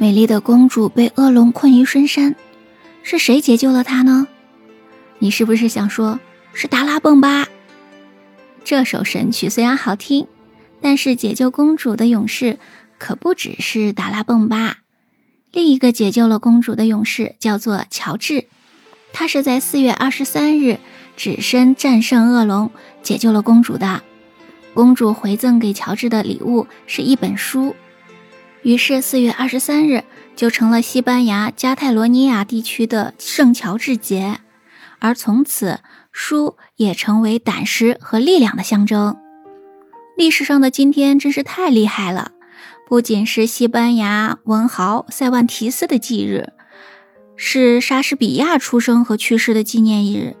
美丽的公主被恶龙困于深山，是谁解救了她呢？你是不是想说，是达拉崩吧？这首神曲虽然好听，但是解救公主的勇士可不只是达拉崩吧。另一个解救了公主的勇士叫做乔治，他是在四月二十三日只身战胜恶龙，解救了公主的。公主回赠给乔治的礼物是一本书，于是四月二十三日就成了西班牙加泰罗尼亚地区的圣乔治节，而从此书也成为胆识和力量的象征。历史上的今天真是太厉害了，不仅是西班牙文豪塞万提斯的忌日，是莎士比亚出生和去世的纪念日，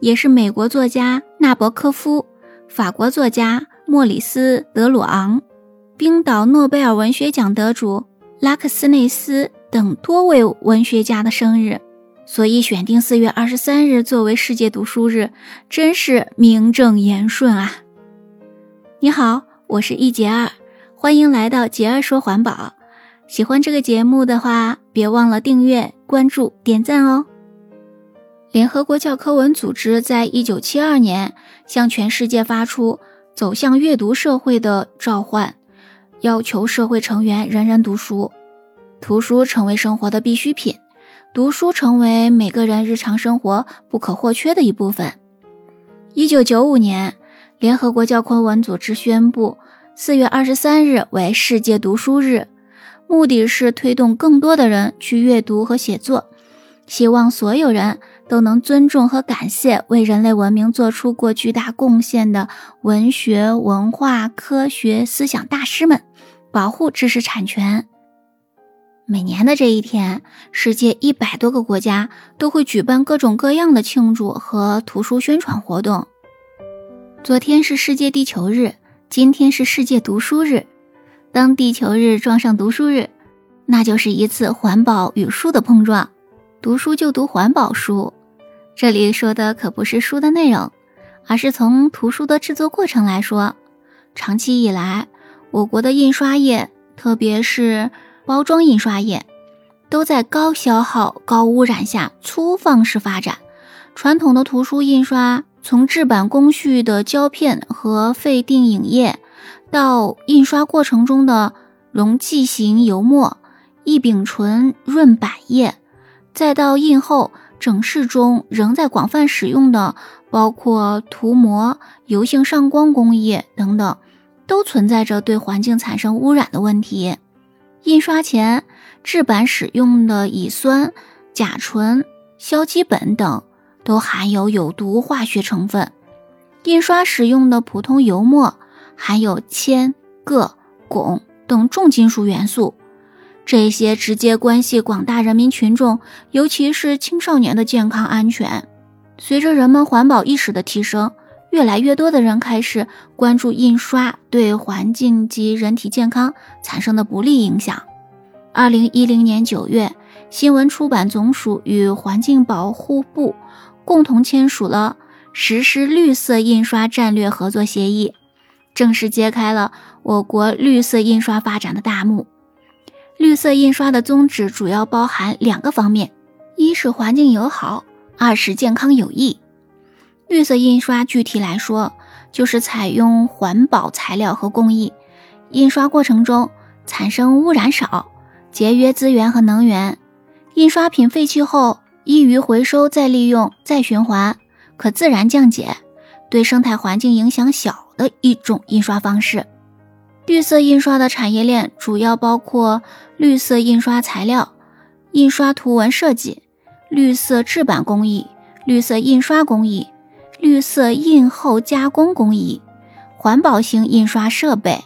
也是美国作家纳博科夫。法国作家莫里斯·德鲁昂、冰岛诺贝尔文学奖得主拉克斯内斯等多位文学家的生日，所以选定四月二十三日作为世界读书日，真是名正言顺啊！你好，我是一杰二，欢迎来到杰儿说环保。喜欢这个节目的话，别忘了订阅、关注、点赞哦。联合国教科文组织在一九七二年向全世界发出走向阅读社会的召唤，要求社会成员人人读书，图书成为生活的必需品，读书成为每个人日常生活不可或缺的一部分。一九九五年，联合国教科文组织宣布四月二十三日为世界读书日，目的是推动更多的人去阅读和写作，希望所有人。都能尊重和感谢为人类文明做出过巨大贡献的文学、文化、科学、思想大师们，保护知识产权。每年的这一天，世界一百多个国家都会举办各种各样的庆祝和图书宣传活动。昨天是世界地球日，今天是世界读书日。当地球日撞上读书日，那就是一次环保与书的碰撞。读书就读环保书，这里说的可不是书的内容，而是从图书的制作过程来说。长期以来，我国的印刷业，特别是包装印刷业，都在高消耗、高污染下粗放式发展。传统的图书印刷，从制版工序的胶片和废定影液，到印刷过程中的溶剂型油墨、异丙醇润版液。再到印后，整饰中仍在广泛使用的，包括涂膜、油性上光工艺等等，都存在着对环境产生污染的问题。印刷前制版使用的乙酸、甲醇、硝基苯等，都含有有毒化学成分。印刷使用的普通油墨含有铅、铬、汞等重金属元素。这些直接关系广大人民群众，尤其是青少年的健康安全。随着人们环保意识的提升，越来越多的人开始关注印刷对环境及人体健康产生的不利影响。二零一零年九月，新闻出版总署与环境保护部共同签署了实施绿色印刷战略合作协议，正式揭开了我国绿色印刷发展的大幕。绿色印刷的宗旨主要包含两个方面：一是环境友好，二是健康有益。绿色印刷具体来说，就是采用环保材料和工艺，印刷过程中产生污染少，节约资源和能源。印刷品废弃后易于回收、再利用、再循环，可自然降解，对生态环境影响小的一种印刷方式。绿色印刷的产业链主要包括绿色印刷材料、印刷图文设计、绿色制版工艺、绿色印刷工艺、绿色印后加工工艺、环保型印刷设备、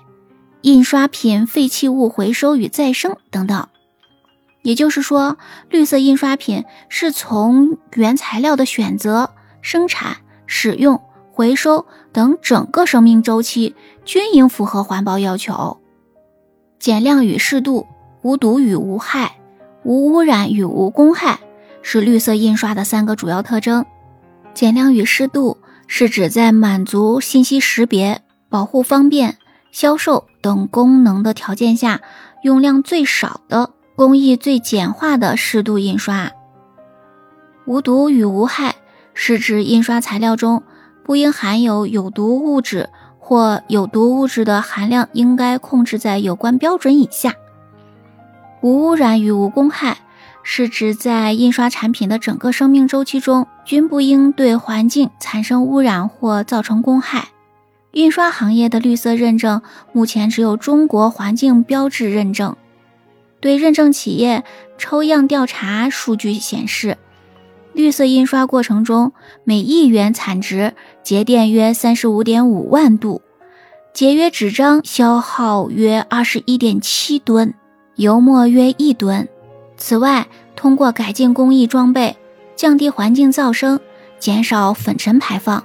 印刷品废弃物回收与再生等等。也就是说，绿色印刷品是从原材料的选择、生产、使用。回收等整个生命周期均应符合环保要求，减量与适度、无毒与无害、无污染与无公害是绿色印刷的三个主要特征。减量与适度是指在满足信息识别、保护方便、销售等功能的条件下，用量最少的工艺最简化的适度印刷。无毒与无害是指印刷材料中不应含有有毒物质，或有毒物质的含量应该控制在有关标准以下。无污染与无公害是指在印刷产品的整个生命周期中，均不应对环境产生污染或造成公害。印刷行业的绿色认证目前只有中国环境标志认证。对认证企业抽样调查数据显示，绿色印刷过程中每亿元产值节电约三十五点五万度，节约纸张消耗约二十一点七吨，油墨约一吨。此外，通过改进工艺装备，降低环境噪声，减少粉尘排放。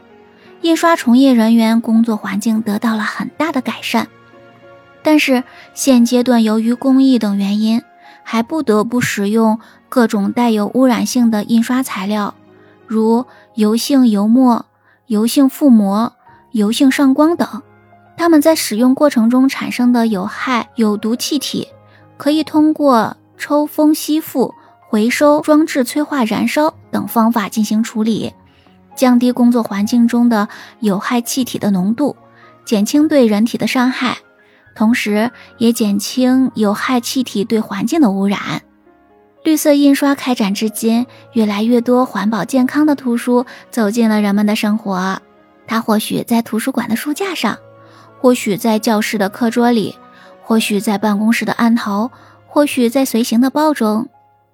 印刷从业人员工作环境得到了很大的改善，但是现阶段由于工艺等原因，还不得不使用各种带有污染性的印刷材料，如油性油墨、油性覆膜、油性上光等。它们在使用过程中产生的有害有毒气体，可以通过抽风吸附、回收装置催化燃烧等方法进行处理。降低工作环境中的有害气体的浓度，减轻对人体的伤害，同时也减轻有害气体对环境的污染。绿色印刷开展至今，越来越多环保健康的图书走进了人们的生活。它或许在图书馆的书架上，或许在教室的课桌里，或许在办公室的案头，或许在随行的包中。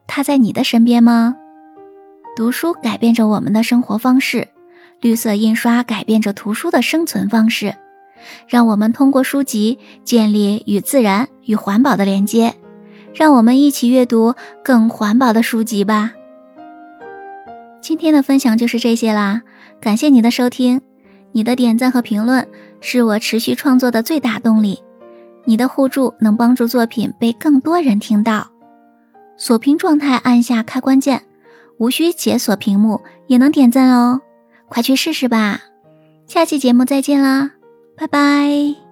它在你的身边吗？读书改变着我们的生活方式，绿色印刷改变着图书的生存方式。让我们通过书籍建立与自然、与环保的连接。让我们一起阅读更环保的书籍吧。今天的分享就是这些啦，感谢你的收听，你的点赞和评论是我持续创作的最大动力。你的互助能帮助作品被更多人听到。锁屏状态按下开关键。无需解锁屏幕也能点赞哦，快去试试吧！下期节目再见啦，拜拜。